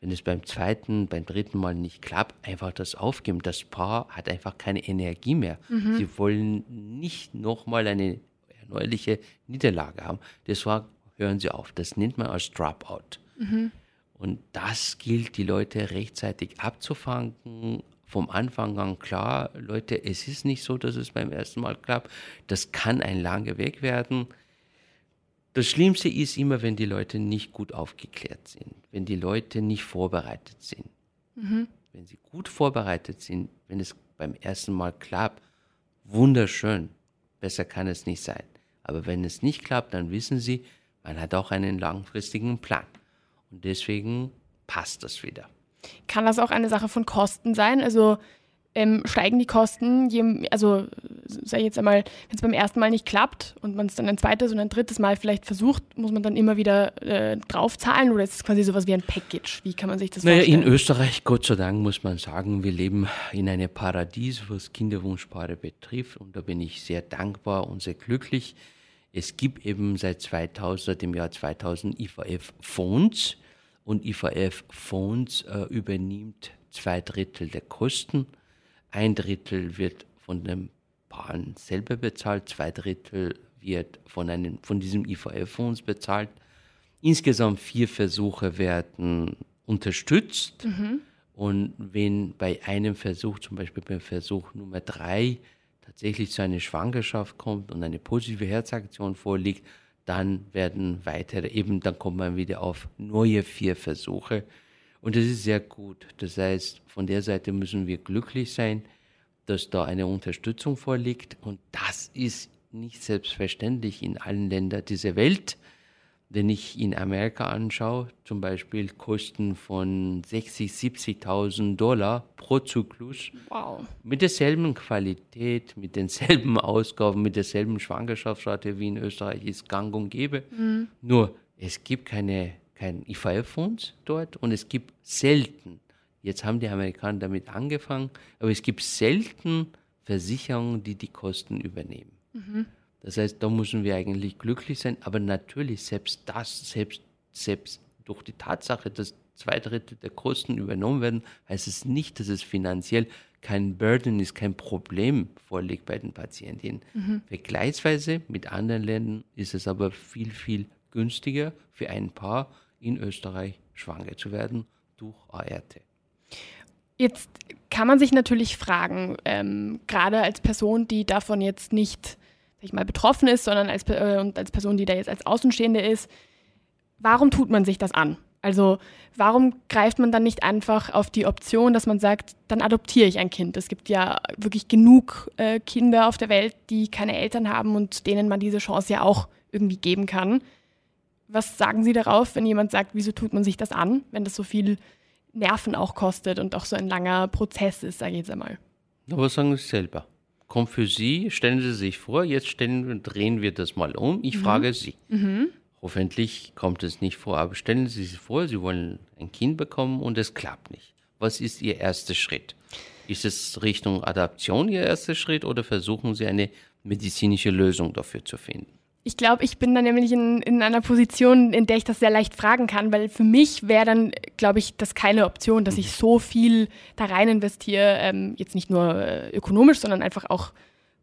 wenn es beim zweiten, beim dritten Mal nicht klappt, einfach das aufgeben. Das Paar hat einfach keine Energie mehr. Mhm. Sie wollen nicht nochmal eine erneuerliche Niederlage haben. Deswegen hören sie auf. Das nennt man als Dropout. Mhm. Und das gilt, die Leute rechtzeitig abzufangen, vom Anfang an klar, Leute, es ist nicht so, dass es beim ersten Mal klappt. Das kann ein langer Weg werden. Das Schlimmste ist immer, wenn die Leute nicht gut aufgeklärt sind, wenn die Leute nicht vorbereitet sind. Mhm. Wenn sie gut vorbereitet sind, wenn es beim ersten Mal klappt, wunderschön. Besser kann es nicht sein. Aber wenn es nicht klappt, dann wissen sie, man hat auch einen langfristigen Plan. Und deswegen passt das wieder.
Kann das auch eine Sache von Kosten sein? Also ähm, steigen die Kosten, je, also sage ich jetzt einmal, wenn es beim ersten Mal nicht klappt und man es dann ein zweites und ein drittes Mal vielleicht versucht, muss man dann immer wieder äh, draufzahlen oder ist es quasi sowas wie ein Package? Wie kann man sich das
naja,
vorstellen?
In Österreich, Gott sei Dank, muss man sagen, wir leben in einem Paradies, was Kinderwunschpaare betrifft und da bin ich sehr dankbar und sehr glücklich. Es gibt eben seit 2000, dem Jahr 2000 IVF-Fonds und IVF-Fonds äh, übernimmt zwei Drittel der Kosten ein Drittel wird von dem Paaren selber bezahlt, zwei Drittel wird von, einem, von diesem IVF-Fonds bezahlt. Insgesamt vier Versuche werden unterstützt. Mhm. Und wenn bei einem Versuch, zum Beispiel beim Versuch Nummer drei, tatsächlich zu einer Schwangerschaft kommt und eine positive Herzaktion vorliegt, dann werden weitere, eben dann kommt man wieder auf neue vier Versuche. Und das ist sehr gut. Das heißt, von der Seite müssen wir glücklich sein, dass da eine Unterstützung vorliegt. Und das ist nicht selbstverständlich in allen Ländern dieser Welt. Wenn ich in Amerika anschaue, zum Beispiel Kosten von 60.000, 70.000 Dollar pro Zyklus. Wow. Mit derselben Qualität, mit denselben Ausgaben, mit derselben Schwangerschaftsrate wie in Österreich ist gang und gäbe. Mhm. Nur es gibt keine kein IVF-Fonds dort und es gibt selten, jetzt haben die Amerikaner damit angefangen, aber es gibt selten Versicherungen, die die Kosten übernehmen. Mhm. Das heißt, da müssen wir eigentlich glücklich sein, aber natürlich selbst das, selbst, selbst durch die Tatsache, dass zwei Drittel der Kosten übernommen werden, heißt es nicht, dass es finanziell kein Burden ist, kein Problem vorliegt bei den Patientinnen. Mhm. Vergleichsweise mit anderen Ländern ist es aber viel, viel günstiger für ein Paar in Österreich schwanger zu werden durch ART.
Jetzt kann man sich natürlich fragen, ähm, gerade als Person, die davon jetzt nicht ich mal, betroffen ist, sondern als, äh, und als Person, die da jetzt als Außenstehende ist, warum tut man sich das an? Also warum greift man dann nicht einfach auf die Option, dass man sagt, dann adoptiere ich ein Kind? Es gibt ja wirklich genug äh, Kinder auf der Welt, die keine Eltern haben und denen man diese Chance ja auch irgendwie geben kann. Was sagen Sie darauf, wenn jemand sagt, wieso tut man sich das an, wenn das so viel Nerven auch kostet und auch so ein langer Prozess ist, sage ich jetzt einmal.
Aber sagen Sie selber. Kommt für Sie, stellen Sie sich vor, jetzt stellen, drehen wir das mal um. Ich mhm. frage Sie. Mhm. Hoffentlich kommt es nicht vor, aber stellen Sie sich vor, Sie wollen ein Kind bekommen und es klappt nicht. Was ist Ihr erster Schritt? Ist es Richtung Adaption Ihr erster Schritt oder versuchen Sie eine medizinische Lösung dafür zu finden?
Ich glaube, ich bin dann nämlich in, in einer Position, in der ich das sehr leicht fragen kann, weil für mich wäre dann, glaube ich, das keine Option, dass ich mhm. so viel da rein investiere, ähm, jetzt nicht nur äh, ökonomisch, sondern einfach auch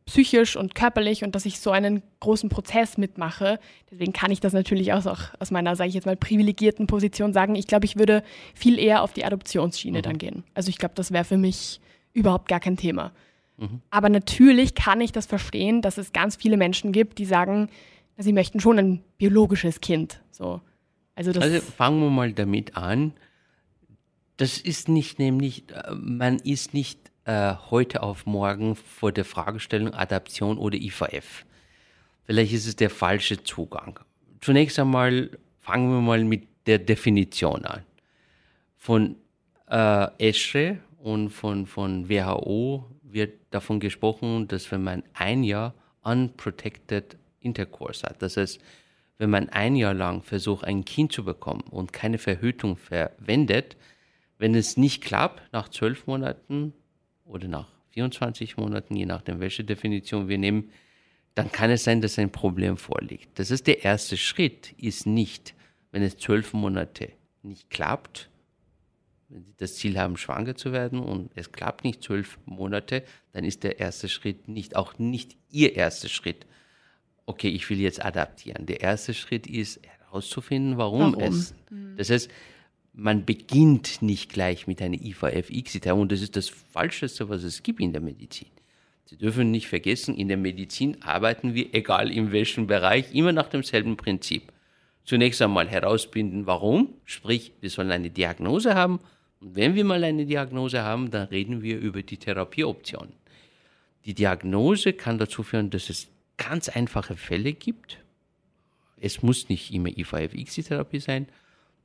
psychisch und körperlich und dass ich so einen großen Prozess mitmache. Deswegen kann ich das natürlich auch, auch aus meiner, sage ich jetzt mal, privilegierten Position sagen. Ich glaube, ich würde viel eher auf die Adoptionsschiene mhm. dann gehen. Also ich glaube, das wäre für mich überhaupt gar kein Thema. Mhm. Aber natürlich kann ich das verstehen, dass es ganz viele Menschen gibt, die sagen, sie möchten schon ein biologisches Kind. So.
Also, also fangen wir mal damit an. Das ist nicht nämlich, äh, man ist nicht äh, heute auf morgen vor der Fragestellung Adaption oder IVF. Vielleicht ist es der falsche Zugang. Zunächst einmal fangen wir mal mit der Definition an. Von äh, ESHRE und von, von WHO wird davon gesprochen, dass wenn man ein Jahr unprotected Intercourse hat, das heißt, wenn man ein Jahr lang versucht, ein Kind zu bekommen und keine Verhütung verwendet, wenn es nicht klappt, nach zwölf Monaten oder nach 24 Monaten, je nachdem, welche Definition wir nehmen, dann kann es sein, dass ein Problem vorliegt. Das ist der erste Schritt, ist nicht, wenn es zwölf Monate nicht klappt, wenn Sie das Ziel haben, schwanger zu werden und es klappt nicht zwölf Monate, dann ist der erste Schritt nicht, auch nicht Ihr erster Schritt. Okay, ich will jetzt adaptieren. Der erste Schritt ist herauszufinden, warum, warum? es. Mhm. Das heißt, man beginnt nicht gleich mit einer IVF-X-Therapie und das ist das Falscheste, was es gibt in der Medizin. Sie dürfen nicht vergessen, in der Medizin arbeiten wir, egal in welchem Bereich, immer nach demselben Prinzip. Zunächst einmal herausfinden, warum, sprich, wir sollen eine Diagnose haben und wenn wir mal eine Diagnose haben, dann reden wir über die Therapieoptionen. Die Diagnose kann dazu führen, dass es ganz einfache Fälle gibt. Es muss nicht immer IVF-X-Therapie sein.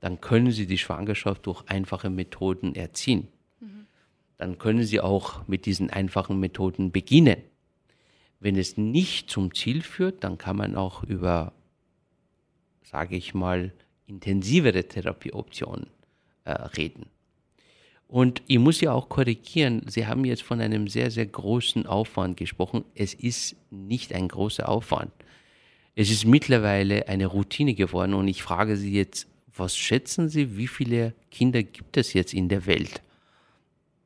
Dann können Sie die Schwangerschaft durch einfache Methoden erziehen. Mhm. Dann können Sie auch mit diesen einfachen Methoden beginnen. Wenn es nicht zum Ziel führt, dann kann man auch über, sage ich mal, intensivere Therapieoptionen äh, reden. Und ich muss ja auch korrigieren, Sie haben jetzt von einem sehr, sehr großen Aufwand gesprochen. Es ist nicht ein großer Aufwand. Es ist mittlerweile eine Routine geworden und ich frage Sie jetzt, was schätzen Sie, wie viele Kinder gibt es jetzt in der Welt,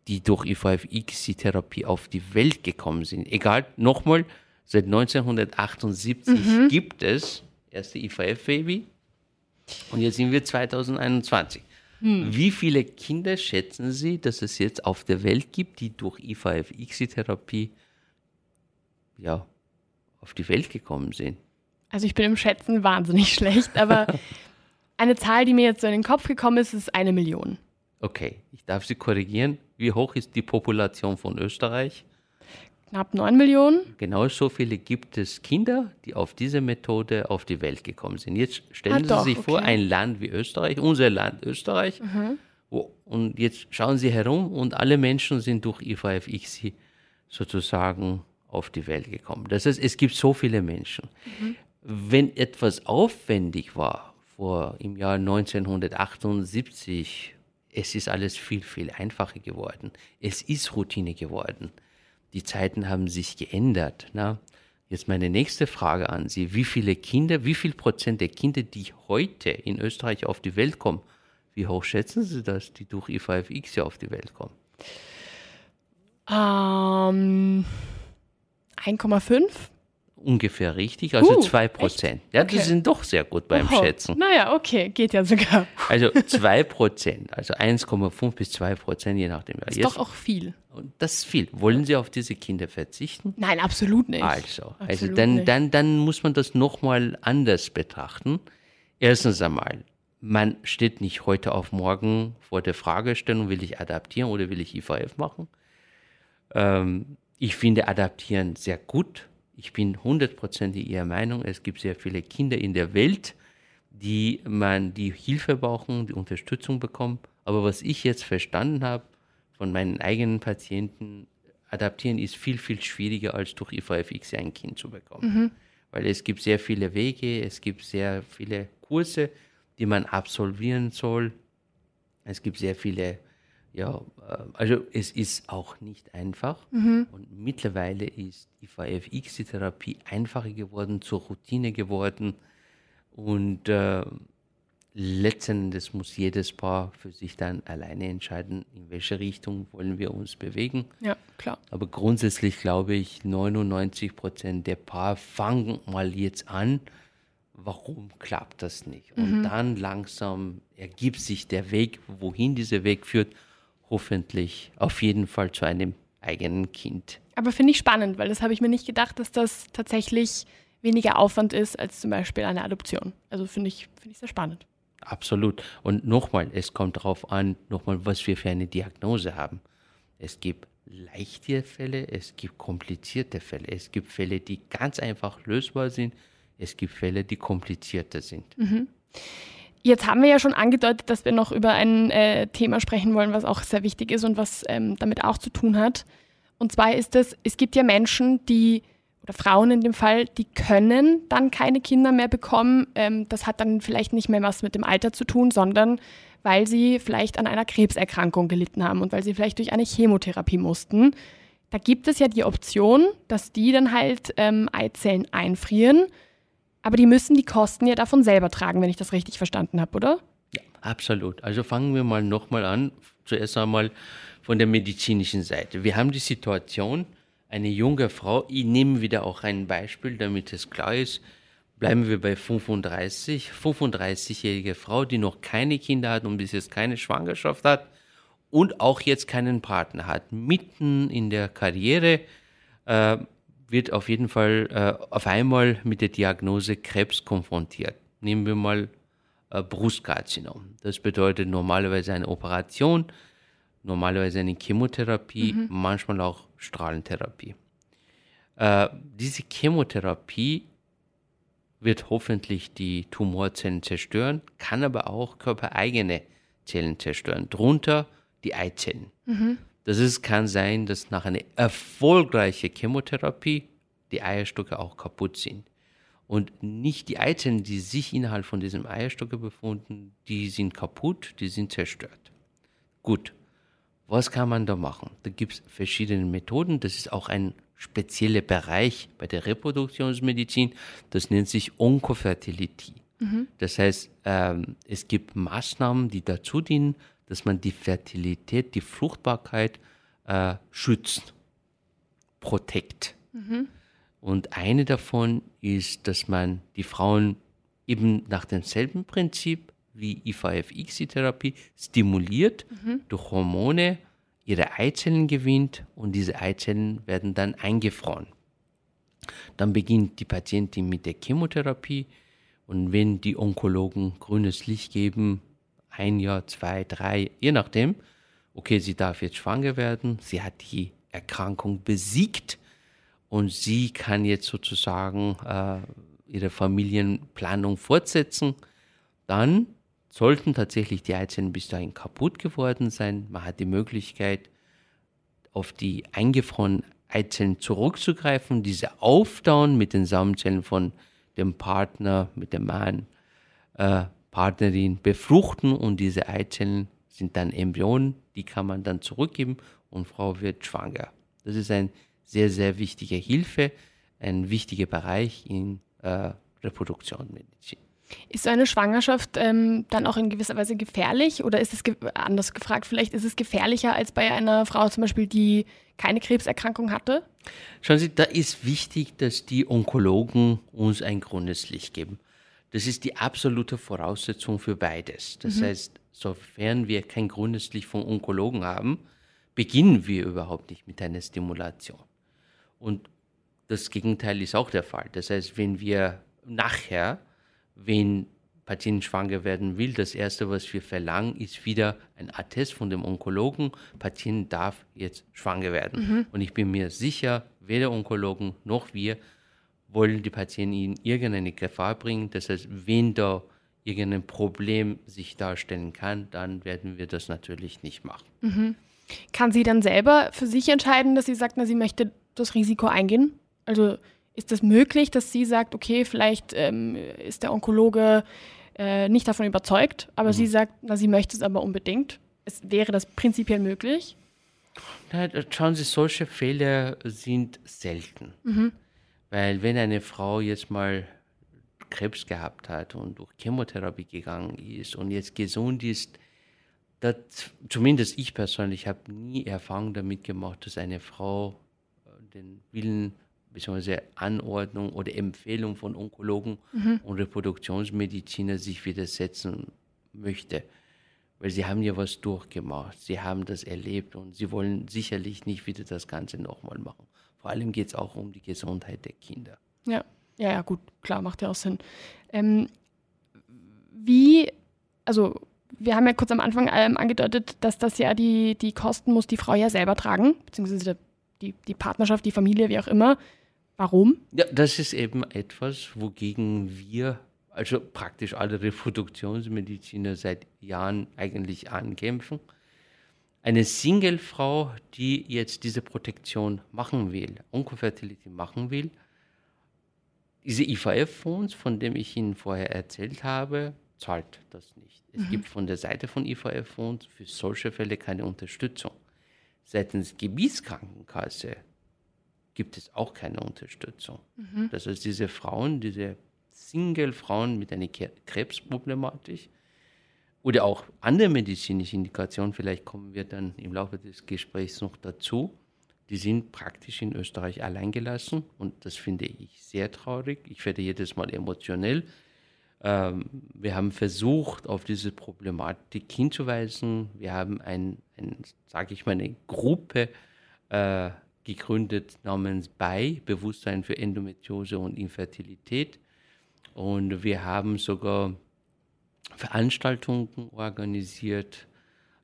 die durch IVF-X-Therapie auf die Welt gekommen sind? Egal, nochmal, seit 1978 mhm. gibt es erste IVF-Baby und jetzt sind wir 2021. Hm. Wie viele Kinder schätzen Sie, dass es jetzt auf der Welt gibt, die durch IVF-X-Therapie ja, auf die Welt gekommen sind?
Also ich bin im Schätzen wahnsinnig [laughs] schlecht, aber eine Zahl, die mir jetzt so in den Kopf gekommen ist, ist eine Million.
Okay, ich darf Sie korrigieren. Wie hoch ist die Population von Österreich?
Knapp 9 Millionen.
Genau so viele gibt es Kinder, die auf diese Methode auf die Welt gekommen sind. Jetzt stellen ah, Sie doch, sich okay. vor, ein Land wie Österreich, unser Land Österreich, mhm. wo, und jetzt schauen Sie herum und alle Menschen sind durch IVF-ICSI sozusagen auf die Welt gekommen. Das heißt, es gibt so viele Menschen. Mhm. Wenn etwas aufwendig war, vor im Jahr 1978, es ist alles viel, viel einfacher geworden. Es ist Routine geworden die Zeiten haben sich geändert. Na? Jetzt meine nächste Frage an Sie. Wie viele Kinder, wie viel Prozent der Kinder, die heute in Österreich auf die Welt kommen, wie hoch schätzen Sie das, die durch IVFX ja auf die Welt kommen?
Ähm, 1,5?
Ungefähr richtig, also uh, 2 Prozent. Ja, okay. die sind doch sehr gut beim Oho. Schätzen.
Naja, okay, geht ja sogar.
Also 2 Prozent, also 1,5 bis 2 Prozent, je nachdem.
Das ist Jetzt, doch auch viel.
Das ist viel. Wollen Sie auf diese Kinder verzichten?
Nein, absolut nicht.
Also, also absolut also dann, nicht. dann, dann muss man das nochmal anders betrachten. Erstens einmal, man steht nicht heute auf morgen vor der Fragestellung, will ich adaptieren oder will ich IVF machen? Ähm, ich finde Adaptieren sehr gut ich bin hundertprozentig Ihrer Meinung, es gibt sehr viele Kinder in der Welt, die man die Hilfe brauchen, die Unterstützung bekommen, Aber was ich jetzt verstanden habe von meinen eigenen Patienten, adaptieren ist viel, viel schwieriger als durch IVFX ein Kind zu bekommen. Mhm. Weil es gibt sehr viele Wege, es gibt sehr viele Kurse, die man absolvieren soll. Es gibt sehr viele, ja, äh, also es ist auch nicht einfach. Mhm. Und mittlerweile ist IVFX, die Therapie, einfacher geworden, zur Routine geworden. Und äh, letzten Endes muss jedes Paar für sich dann alleine entscheiden, in welche Richtung wollen wir uns bewegen.
Ja, klar.
Aber grundsätzlich glaube ich, 99 Prozent der Paar fangen mal jetzt an. Warum klappt das nicht? Und mhm. dann langsam ergibt sich der Weg, wohin dieser Weg führt, hoffentlich auf jeden Fall zu einem eigenen Kind.
Aber finde ich spannend, weil das habe ich mir nicht gedacht, dass das tatsächlich weniger Aufwand ist als zum Beispiel eine Adoption. Also finde ich, find ich sehr spannend.
Absolut. Und nochmal, es kommt darauf an, nochmal, was wir für eine Diagnose haben. Es gibt leichte Fälle, es gibt komplizierte Fälle. Es gibt Fälle, die ganz einfach lösbar sind. Es gibt Fälle, die komplizierter sind. Mhm.
Jetzt haben wir ja schon angedeutet, dass wir noch über ein äh, Thema sprechen wollen, was auch sehr wichtig ist und was ähm, damit auch zu tun hat. Und zwar ist es, es gibt ja Menschen, die oder Frauen in dem Fall, die können dann keine Kinder mehr bekommen. Ähm, das hat dann vielleicht nicht mehr was mit dem Alter zu tun, sondern weil sie vielleicht an einer Krebserkrankung gelitten haben und weil sie vielleicht durch eine Chemotherapie mussten. Da gibt es ja die Option, dass die dann halt ähm, Eizellen einfrieren, aber die müssen die Kosten ja davon selber tragen, wenn ich das richtig verstanden habe, oder?
Ja, absolut. Also fangen wir mal nochmal an. Zuerst einmal von der medizinischen Seite. Wir haben die Situation, eine junge Frau, ich nehme wieder auch ein Beispiel, damit es klar ist, bleiben wir bei 35, 35-jährige Frau, die noch keine Kinder hat und bis jetzt keine Schwangerschaft hat und auch jetzt keinen Partner hat, mitten in der Karriere, äh, wird auf jeden Fall äh, auf einmal mit der Diagnose Krebs konfrontiert. Nehmen wir mal äh, Brustkarzinom. Das bedeutet normalerweise eine Operation, normalerweise eine Chemotherapie, mhm. manchmal auch Strahlentherapie. Äh, diese Chemotherapie wird hoffentlich die Tumorzellen zerstören, kann aber auch körpereigene Zellen zerstören, darunter die Eizellen. Mhm. Das ist, kann sein, dass nach einer erfolgreichen Chemotherapie die Eierstöcke auch kaputt sind. Und nicht die Eizellen, die sich innerhalb von diesem Eierstöcke befinden, die sind kaputt, die sind zerstört. Gut, was kann man da machen? Da gibt es verschiedene Methoden. Das ist auch ein spezieller Bereich bei der Reproduktionsmedizin. Das nennt sich Onkofertility. Mhm. Das heißt, ähm, es gibt Maßnahmen, die dazu dienen, dass man die Fertilität, die Fruchtbarkeit äh, schützt, protect. Mhm. Und eine davon ist, dass man die Frauen eben nach demselben Prinzip wie IVF-XI-Therapie stimuliert mhm. durch Hormone, ihre Eizellen gewinnt und diese Eizellen werden dann eingefroren. Dann beginnt die Patientin mit der Chemotherapie und wenn die Onkologen grünes Licht geben, ein Jahr, zwei, drei, je nachdem, okay, sie darf jetzt schwanger werden, sie hat die Erkrankung besiegt und sie kann jetzt sozusagen äh, ihre Familienplanung fortsetzen, dann sollten tatsächlich die Eizellen bis dahin kaputt geworden sein. Man hat die Möglichkeit, auf die eingefrorenen Eizellen zurückzugreifen, diese auftauen mit den Samenzellen von dem Partner, mit dem Mann, äh, Partnerin befruchten und diese Eizellen sind dann Embryonen, die kann man dann zurückgeben und Frau wird schwanger. Das ist ein sehr, sehr wichtige Hilfe, ein wichtiger Bereich in äh, Reproduktionsmedizin.
Ist so eine Schwangerschaft ähm, dann auch in gewisser Weise gefährlich oder ist es ge anders gefragt, vielleicht ist es gefährlicher als bei einer Frau zum Beispiel, die keine Krebserkrankung hatte?
Schauen Sie, da ist wichtig, dass die Onkologen uns ein grünes Licht geben. Das ist die absolute Voraussetzung für beides. Das mhm. heißt, sofern wir kein grünes Licht von Onkologen haben, beginnen wir überhaupt nicht mit einer Stimulation. Und das Gegenteil ist auch der Fall. Das heißt, wenn wir nachher wenn Patienten schwanger werden will, das Erste, was wir verlangen, ist wieder ein Attest von dem Onkologen, Patient darf jetzt schwanger werden. Mhm. Und ich bin mir sicher, weder Onkologen noch wir wollen die Patienten in irgendeine Gefahr bringen. Das heißt, wenn da irgendein Problem sich darstellen kann, dann werden wir das natürlich nicht machen.
Mhm. Kann sie dann selber für sich entscheiden, dass sie sagt, na, sie möchte das Risiko eingehen? Also ist das möglich, dass sie sagt, okay, vielleicht ähm, ist der Onkologe äh, nicht davon überzeugt, aber mhm. sie sagt, na, sie möchte es aber unbedingt. Es wäre das prinzipiell möglich?
Na, schauen Sie, solche Fälle sind selten. Mhm. Weil wenn eine Frau jetzt mal Krebs gehabt hat und durch Chemotherapie gegangen ist und jetzt gesund ist, das, zumindest ich persönlich habe nie Erfahrung damit gemacht, dass eine Frau äh, den Willen bzw. Anordnung oder Empfehlung von Onkologen mhm. und Reproduktionsmediziner sich widersetzen möchte. Weil sie haben ja was durchgemacht, sie haben das erlebt und sie wollen sicherlich nicht wieder das Ganze nochmal machen. Vor allem geht es auch um die Gesundheit der Kinder.
Ja, ja, ja, gut, klar, macht ja auch Sinn. Ähm, wie, also wir haben ja kurz am Anfang ähm, angedeutet, dass das ja die, die Kosten muss die Frau ja selber tragen, beziehungsweise die, die Partnerschaft, die Familie, wie auch immer. Warum?
Ja, das ist eben etwas, wogegen wir, also praktisch alle Reproduktionsmediziner seit Jahren eigentlich ankämpfen. Eine Single-Frau, die jetzt diese Protektion machen will, Onkofertility machen will, diese IVF-Fonds, von dem ich Ihnen vorher erzählt habe, zahlt das nicht. Es mhm. gibt von der Seite von IVF-Fonds für solche Fälle keine Unterstützung. Seitens Gebietskrankenkasse gibt es auch keine Unterstützung. Mhm. Das heißt, diese Frauen, diese Single-Frauen mit einer Krebsproblematik oder auch andere medizinische Indikationen, vielleicht kommen wir dann im Laufe des Gesprächs noch dazu, die sind praktisch in Österreich alleingelassen und das finde ich sehr traurig. Ich werde jedes Mal emotionell. Ähm, wir haben versucht, auf diese Problematik hinzuweisen. Wir haben ein, ein sage ich mal, eine Gruppe äh, gegründet namens BEI, Bewusstsein für Endometriose und Infertilität. Und wir haben sogar Veranstaltungen organisiert.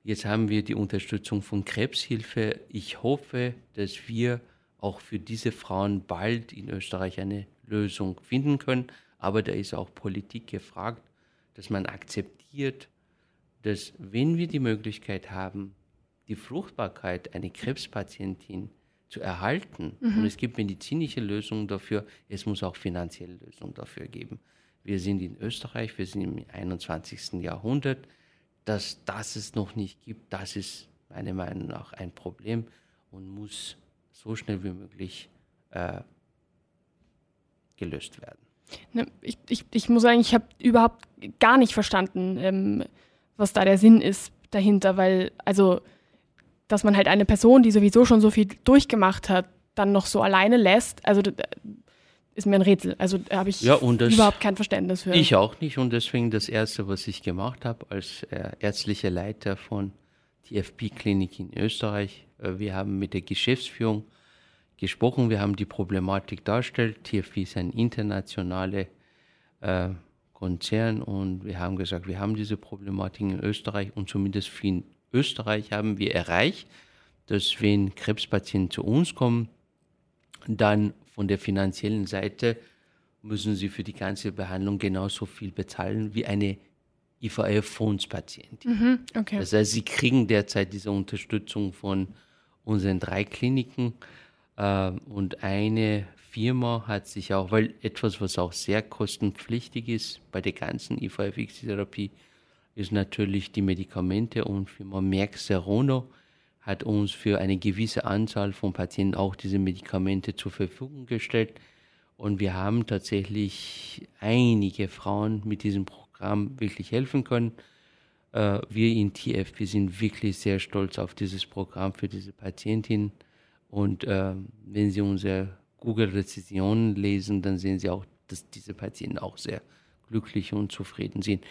Jetzt haben wir die Unterstützung von Krebshilfe. Ich hoffe, dass wir auch für diese Frauen bald in Österreich eine Lösung finden können. Aber da ist auch Politik gefragt, dass man akzeptiert, dass wenn wir die Möglichkeit haben, die Fruchtbarkeit einer Krebspatientin zu erhalten. Mhm. Und es gibt medizinische Lösungen dafür, es muss auch finanzielle Lösungen dafür geben. Wir sind in Österreich, wir sind im 21. Jahrhundert. Dass das es noch nicht gibt, das ist meiner Meinung nach ein Problem und muss so schnell wie möglich äh, gelöst werden.
Ne, ich, ich, ich muss sagen, ich habe überhaupt gar nicht verstanden, ähm, was da der Sinn ist dahinter, weil, also dass man halt eine Person, die sowieso schon so viel durchgemacht hat, dann noch so alleine lässt, also ist mir ein Rätsel. Also da habe ich ja, das, überhaupt kein Verständnis für.
Ich auch nicht und deswegen das Erste, was ich gemacht habe als äh, ärztlicher Leiter von TFP-Klinik in Österreich, äh, wir haben mit der Geschäftsführung gesprochen, wir haben die Problematik dargestellt. TFP ist ein internationaler äh, Konzern und wir haben gesagt, wir haben diese Problematik in Österreich und zumindest für Österreich haben wir erreicht, dass wenn Krebspatienten zu uns kommen, dann von der finanziellen Seite müssen sie für die ganze Behandlung genauso viel bezahlen wie eine IVF-Fondspatientin. Mhm, okay. Das heißt, sie kriegen derzeit diese Unterstützung von unseren drei Kliniken äh, und eine Firma hat sich auch, weil etwas, was auch sehr kostenpflichtig ist bei der ganzen IVF-Therapie, ist natürlich die Medikamente und Firma Merck Serono hat uns für eine gewisse Anzahl von Patienten auch diese Medikamente zur Verfügung gestellt. Und wir haben tatsächlich einige Frauen mit diesem Programm wirklich helfen können. Äh, wir in TF, wir sind wirklich sehr stolz auf dieses Programm für diese Patientin. Und äh, wenn Sie unsere Google-Rezessionen lesen, dann sehen Sie auch, dass diese Patienten auch sehr glücklich und zufrieden sind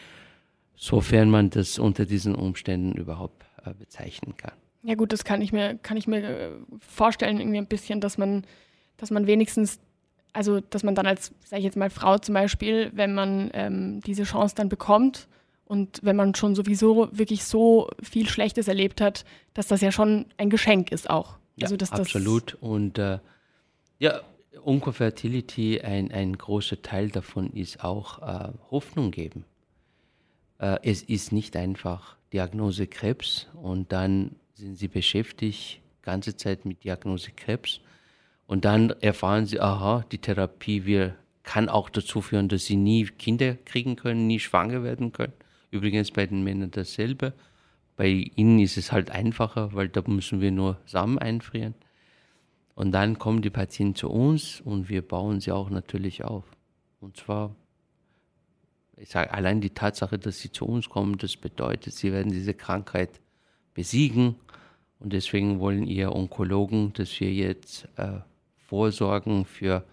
sofern man das unter diesen Umständen überhaupt äh, bezeichnen kann.
Ja gut, das kann ich mir, kann ich mir äh, vorstellen, irgendwie ein bisschen, dass man, dass man wenigstens, also dass man dann als, sage ich jetzt mal, Frau zum Beispiel, wenn man ähm, diese Chance dann bekommt und wenn man schon sowieso wirklich so viel Schlechtes erlebt hat, dass das ja schon ein Geschenk ist auch.
Ja, also, absolut. Und äh, ja, Onkofertility, ein, ein großer Teil davon ist auch äh, Hoffnung geben. Äh, es ist nicht einfach. Diagnose Krebs und dann sind sie beschäftigt, ganze Zeit mit Diagnose Krebs. Und dann erfahren sie, aha, die Therapie wir, kann auch dazu führen, dass sie nie Kinder kriegen können, nie schwanger werden können. Übrigens bei den Männern dasselbe. Bei ihnen ist es halt einfacher, weil da müssen wir nur Samen einfrieren. Und dann kommen die Patienten zu uns und wir bauen sie auch natürlich auf. Und zwar, ich sage, allein die Tatsache, dass sie zu uns kommen, das bedeutet, sie werden diese Krankheit besiegen. Und deswegen wollen ihr Onkologen, dass wir jetzt äh, vorsorgen für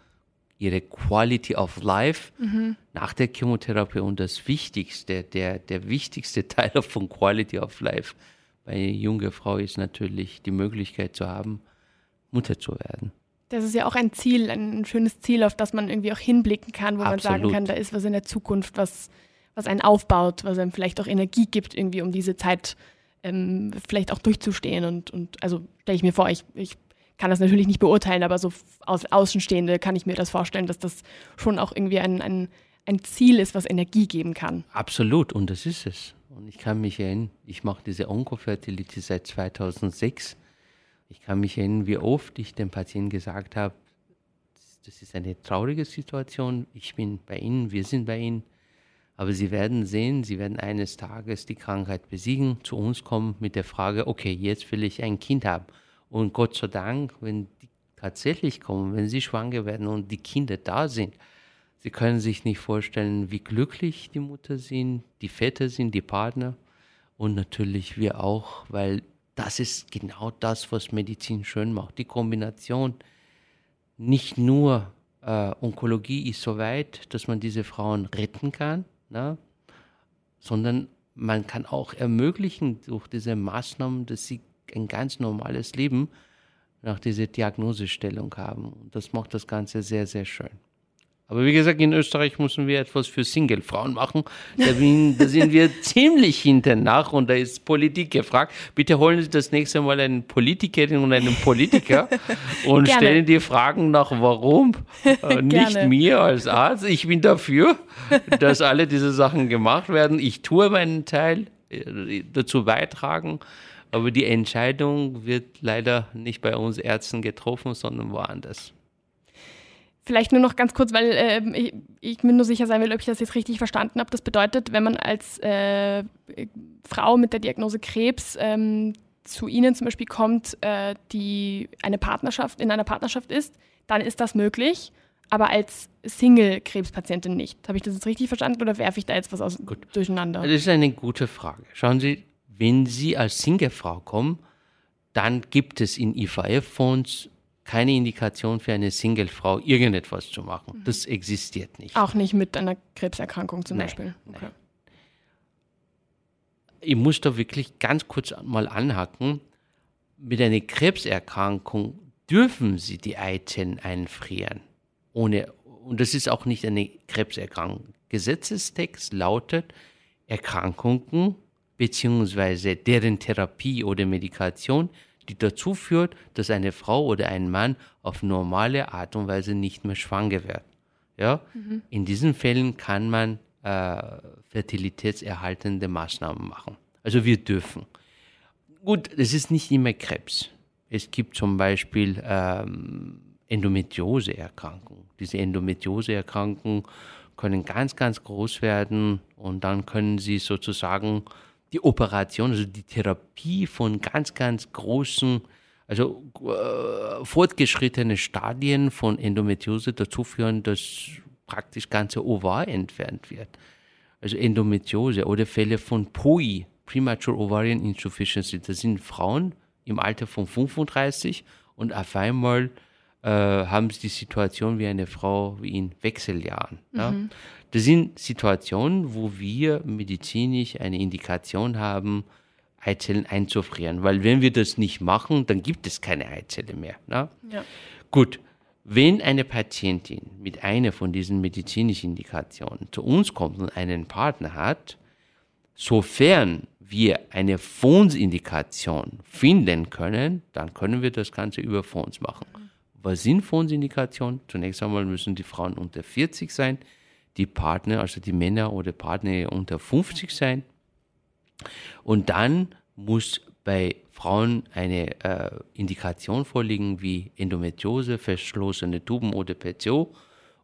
ihre Quality of Life mhm. nach der Chemotherapie. Und das Wichtigste, der, der wichtigste [laughs] Teil von Quality of Life bei einer jungen Frau ist natürlich die Möglichkeit zu haben, Mutter zu werden.
Das ist ja auch ein Ziel, ein schönes Ziel, auf das man irgendwie auch hinblicken kann, wo Absolut. man sagen kann, da ist was in der Zukunft, was, was einen aufbaut, was einem vielleicht auch Energie gibt, irgendwie um diese Zeit ähm, vielleicht auch durchzustehen. Und, und also stelle ich mir vor, ich, ich kann das natürlich nicht beurteilen, aber so aus Außenstehende kann ich mir das vorstellen, dass das schon auch irgendwie ein, ein, ein Ziel ist, was Energie geben kann.
Absolut, und das ist es. Und ich kann mich erinnern, ich mache diese Onkofertility seit 2006 ich kann mich erinnern, wie oft ich dem Patienten gesagt habe, das ist eine traurige Situation, ich bin bei Ihnen, wir sind bei Ihnen, aber Sie werden sehen, Sie werden eines Tages die Krankheit besiegen, zu uns kommen mit der Frage, okay, jetzt will ich ein Kind haben. Und Gott sei Dank, wenn die tatsächlich kommen, wenn Sie schwanger werden und die Kinder da sind, Sie können sich nicht vorstellen, wie glücklich die Mutter sind, die Väter sind, die Partner und natürlich wir auch, weil das ist genau das, was Medizin schön macht. Die Kombination, nicht nur äh, Onkologie ist so weit, dass man diese Frauen retten kann, ne? sondern man kann auch ermöglichen durch diese Maßnahmen, dass sie ein ganz normales Leben nach dieser Diagnosestellung haben. Und das macht das Ganze sehr, sehr schön. Aber wie gesagt, in Österreich müssen wir etwas für Single-Frauen machen. Da, da, sind wir [laughs] ziemlich hinten nach und da ist Politik gefragt. Bitte holen Sie das nächste Mal eine Politikerin und einen Politiker [laughs] und Gerne. stellen die Fragen nach, warum. Äh, [laughs] nicht mir als Arzt. Ich bin dafür, dass alle diese Sachen gemacht werden. Ich tue meinen Teil äh, dazu beitragen. Aber die Entscheidung wird leider nicht bei uns Ärzten getroffen, sondern woanders.
Vielleicht nur noch ganz kurz, weil äh, ich, ich, mir nur sicher sein will, ob ich das jetzt richtig verstanden habe. Das bedeutet, wenn man als äh, Frau mit der Diagnose Krebs ähm, zu Ihnen zum Beispiel kommt, äh, die eine Partnerschaft in einer Partnerschaft ist, dann ist das möglich, aber als Single-Krebspatientin nicht. Habe ich das jetzt richtig verstanden oder werfe ich da jetzt was aus Gut. durcheinander?
Das ist eine gute Frage. Schauen Sie, wenn Sie als Single-Frau kommen, dann gibt es in IVF-Fonds keine Indikation für eine Single-Frau, irgendetwas zu machen. Mhm. Das existiert nicht.
Auch nicht mit einer Krebserkrankung zum nein, Beispiel. Okay.
Ich muss da wirklich ganz kurz mal anhaken. Mit einer Krebserkrankung dürfen Sie die Eizellen einfrieren. Ohne, und das ist auch nicht eine Krebserkrankung. Gesetzestext lautet, Erkrankungen bzw. deren Therapie oder Medikation die dazu führt, dass eine Frau oder ein Mann auf normale Art und Weise nicht mehr schwanger wird. Ja? Mhm. In diesen Fällen kann man äh, fertilitätserhaltende Maßnahmen machen. Also wir dürfen. Gut, es ist nicht immer Krebs. Es gibt zum Beispiel ähm, Endometrioseerkrankungen. Diese Endometrioseerkrankungen können ganz, ganz groß werden und dann können sie sozusagen die Operation, also die Therapie von ganz, ganz großen, also äh, fortgeschrittene Stadien von Endometriose dazu führen, dass praktisch ganze Ovar entfernt wird. Also Endometriose oder Fälle von POI, Premature Ovarian Insufficiency. Das sind Frauen im Alter von 35 und auf einmal äh, haben sie die Situation wie eine Frau wie in Wechseljahren. Mhm. Ja? Das sind Situationen, wo wir medizinisch eine Indikation haben, Eizellen einzufrieren. Weil wenn wir das nicht machen, dann gibt es keine Eizelle mehr. Ne? Ja. Gut, wenn eine Patientin mit einer von diesen medizinischen Indikationen zu uns kommt und einen Partner hat, sofern wir eine Fondsindikation finden können, dann können wir das Ganze über Fonds machen. Was sind Fondsindikationen? Zunächst einmal müssen die Frauen unter 40 sein die Partner, also die Männer oder Partner unter 50 sein. Und dann muss bei Frauen eine äh, Indikation vorliegen wie Endometriose, verschlossene Tuben oder PCO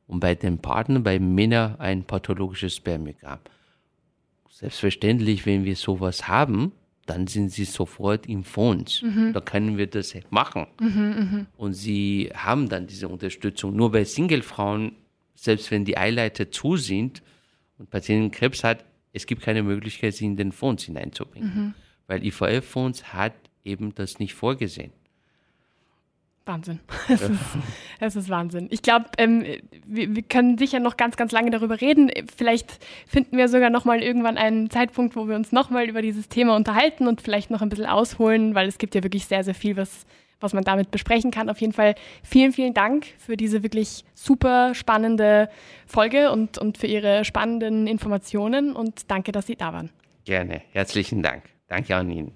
und bei den Partnern, bei Männern ein pathologisches Spermiogramm. Selbstverständlich, wenn wir sowas haben, dann sind sie sofort im Fonds. Mhm. Da können wir das machen. Mhm, und sie haben dann diese Unterstützung. Nur bei Singlefrauen, selbst wenn die Eileiter zu sind und Patienten Krebs hat, es gibt keine Möglichkeit, sie in den Fonds hineinzubringen. Mhm. Weil IVF-Fonds hat eben das nicht vorgesehen.
Wahnsinn. [laughs] Es, ist, es ist Wahnsinn. Ich glaube, ähm, wir, wir, können sicher noch ganz, ganz lange darüber reden. Vielleicht finden wir sogar noch mal irgendwann einen Zeitpunkt, wo wir uns noch mal über dieses Thema unterhalten und vielleicht noch ein bisschen ausholen, weil es gibt ja wirklich sehr, sehr viel, was, was man damit besprechen kann. Auf jeden Fall vielen, vielen Dank für diese wirklich super spannende Folge und, und für Ihre spannenden Informationen und danke, dass Sie da waren.
Gerne. Herzlichen Dank. Danke an Ihnen.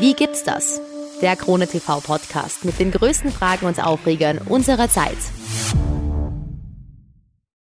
Wie gibt's das? Der Krone TV Podcast mit den größten Fragen und Aufregern unserer Zeit.